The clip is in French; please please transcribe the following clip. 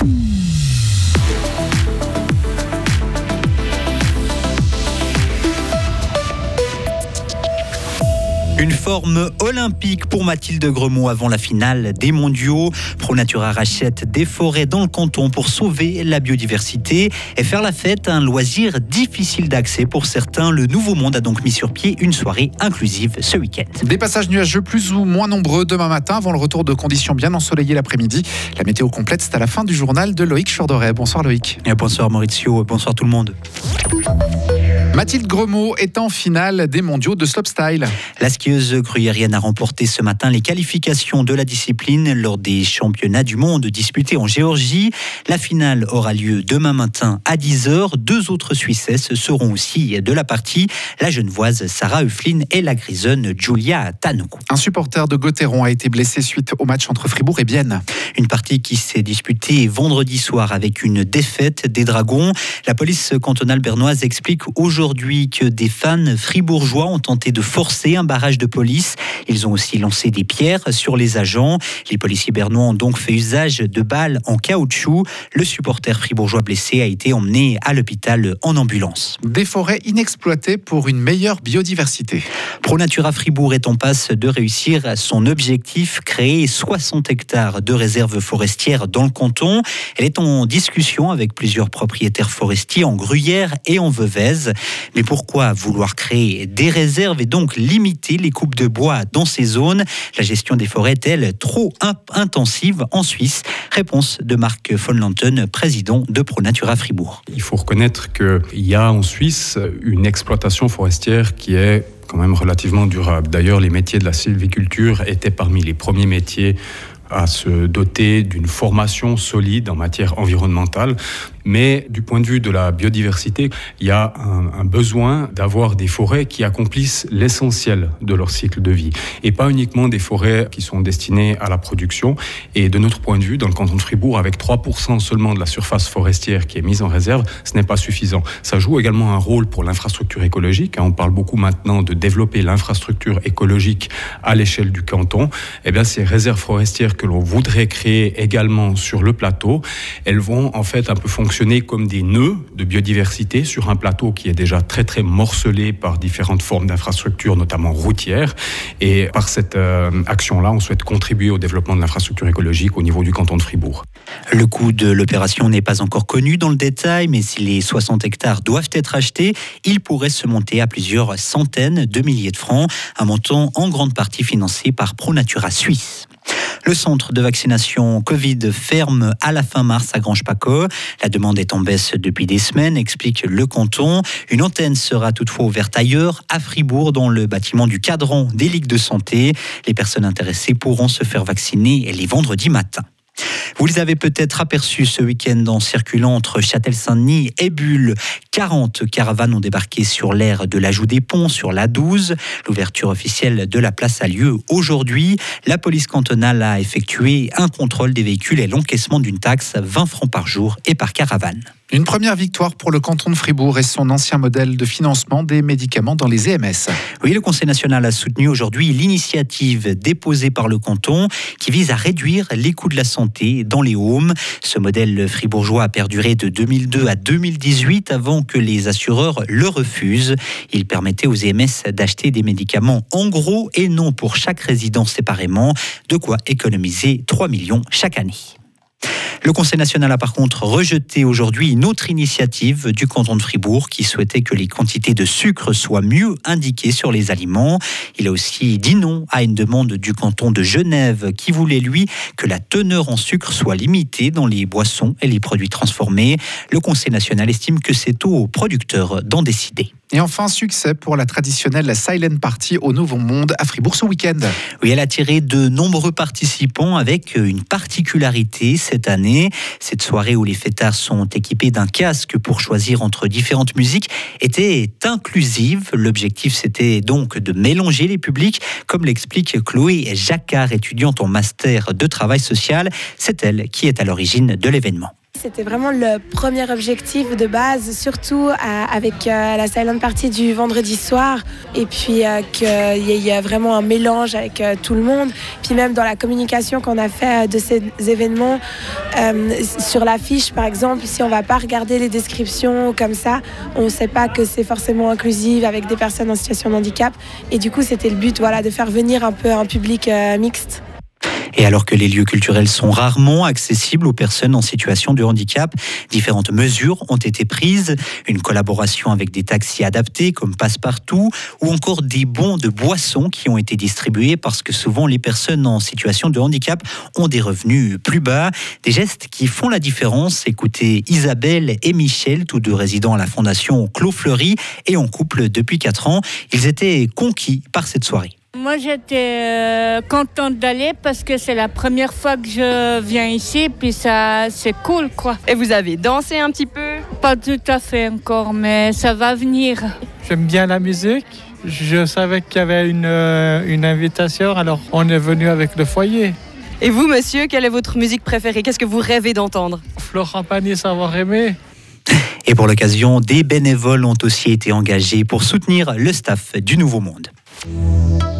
Mm. Une forme olympique pour Mathilde Gremont avant la finale des mondiaux. ProNatura rachète des forêts dans le canton pour sauver la biodiversité et faire la fête, un loisir difficile d'accès pour certains. Le Nouveau Monde a donc mis sur pied une soirée inclusive ce week-end. Des passages nuageux plus ou moins nombreux demain matin avant le retour de conditions bien ensoleillées l'après-midi. La météo complète, c'est à la fin du journal de Loïc Chordoret. Bonsoir Loïc. Et bonsoir Maurizio, bonsoir tout le monde. Mathilde Gremaud est en finale des mondiaux de slopestyle. La skieuse gruyérienne a remporté ce matin les qualifications de la discipline lors des championnats du monde disputés en Géorgie. La finale aura lieu demain matin à 10h. Deux autres Suissesses seront aussi de la partie, la genevoise Sarah Hufflin et la grisonne Julia Tanou. Un supporter de Gauthieron a été blessé suite au match entre Fribourg et Bienne. Une partie qui s'est disputée vendredi soir avec une défaite des Dragons. La police cantonale bernoise explique aujourd'hui aujourd'hui que des fans fribourgeois ont tenté de forcer un barrage de police. Ils ont aussi lancé des pierres sur les agents. Les policiers bernois ont donc fait usage de balles en caoutchouc. Le supporter fribourgeois blessé a été emmené à l'hôpital en ambulance. Des forêts inexploitées pour une meilleure biodiversité. ProNatura Fribourg est en passe de réussir son objectif, créer 60 hectares de réserves forestières dans le canton. Elle est en discussion avec plusieurs propriétaires forestiers en Gruyère et en Veuvez. Mais pourquoi vouloir créer des réserves et donc limiter les coupes de bois dans ces zones? La gestion des forêts est-elle trop intensive en Suisse? Réponse de Marc von Lanten, président de ProNatura Fribourg. Il faut reconnaître qu'il y a en Suisse une exploitation forestière qui est quand même relativement durable. D'ailleurs, les métiers de la sylviculture étaient parmi les premiers métiers à se doter d'une formation solide en matière environnementale. Mais du point de vue de la biodiversité, il y a un, besoin d'avoir des forêts qui accomplissent l'essentiel de leur cycle de vie et pas uniquement des forêts qui sont destinées à la production. Et de notre point de vue, dans le canton de Fribourg, avec 3% seulement de la surface forestière qui est mise en réserve, ce n'est pas suffisant. Ça joue également un rôle pour l'infrastructure écologique. On parle beaucoup maintenant de développer l'infrastructure écologique à l'échelle du canton. Eh bien, ces réserves forestières que l'on voudrait créer également sur le plateau, elles vont en fait un peu fonctionner comme des nœuds de biodiversité sur un plateau qui est déjà très très morcelé par différentes formes d'infrastructures, notamment routières. Et par cette euh, action-là, on souhaite contribuer au développement de l'infrastructure écologique au niveau du canton de Fribourg. Le coût de l'opération n'est pas encore connu dans le détail, mais si les 60 hectares doivent être achetés, il pourrait se monter à plusieurs centaines de milliers de francs, un montant en grande partie financé par ProNatura Suisse. Le centre de vaccination Covid ferme à la fin mars à Grange-Paco. La demande est en baisse depuis des semaines, explique le canton. Une antenne sera toutefois ouverte ailleurs, à Fribourg, dans le bâtiment du cadran des ligues de santé. Les personnes intéressées pourront se faire vacciner les vendredis matins. Vous les avez peut-être aperçus ce week-end en circulant entre Châtel-Saint-Denis et Bulle. 40 caravanes ont débarqué sur l'aire de l'ajout des ponts sur la 12. L'ouverture officielle de la place a lieu aujourd'hui. La police cantonale a effectué un contrôle des véhicules et l'encaissement d'une taxe 20 francs par jour et par caravane. Une première victoire pour le canton de Fribourg et son ancien modèle de financement des médicaments dans les EMS. Oui, le Conseil national a soutenu aujourd'hui l'initiative déposée par le canton qui vise à réduire les coûts de la santé dans les homes. Ce modèle fribourgeois a perduré de 2002 à 2018 avant que les assureurs le refusent. Il permettait aux EMS d'acheter des médicaments en gros et non pour chaque résident séparément, de quoi économiser 3 millions chaque année. Le Conseil national a par contre rejeté aujourd'hui une autre initiative du canton de Fribourg qui souhaitait que les quantités de sucre soient mieux indiquées sur les aliments. Il a aussi dit non à une demande du canton de Genève qui voulait, lui, que la teneur en sucre soit limitée dans les boissons et les produits transformés. Le Conseil national estime que c'est aux producteurs d'en décider. Et enfin, succès pour la traditionnelle Silent Party au Nouveau Monde à Fribourg ce week-end. Oui, elle a attiré de nombreux participants avec une particularité cette année. Cette soirée où les fêtards sont équipés d'un casque pour choisir entre différentes musiques était inclusive. L'objectif, c'était donc de mélanger les publics, comme l'explique Chloé Jacquard, étudiante en master de travail social. C'est elle qui est à l'origine de l'événement C'était vraiment le premier objectif de base, surtout avec la silent party du vendredi soir, et puis qu'il y ait vraiment un mélange avec tout le monde. Puis même dans la communication qu'on a fait de ces événements, sur l'affiche par exemple, si on va pas regarder les descriptions comme ça, on ne sait pas que c'est forcément inclusive avec des personnes en situation de handicap. Et du coup, c'était le but, voilà, de faire venir un peu un public mixte. Et alors que les lieux culturels sont rarement accessibles aux personnes en situation de handicap, différentes mesures ont été prises. Une collaboration avec des taxis adaptés comme Passepartout ou encore des bons de boissons qui ont été distribués parce que souvent les personnes en situation de handicap ont des revenus plus bas. Des gestes qui font la différence. Écoutez Isabelle et Michel, tous deux résidents à la Fondation Clos Fleury et en couple depuis 4 ans. Ils étaient conquis par cette soirée. Moi, j'étais euh, contente d'aller parce que c'est la première fois que je viens ici, puis ça, c'est cool, quoi. Et vous avez dansé un petit peu? Pas tout à fait encore, mais ça va venir. J'aime bien la musique. Je savais qu'il y avait une, euh, une invitation, alors on est venu avec le foyer. Et vous, monsieur, quelle est votre musique préférée? Qu'est-ce que vous rêvez d'entendre? Florent Pagny, savoir aimer. Et pour l'occasion, des bénévoles ont aussi été engagés pour soutenir le staff du Nouveau Monde.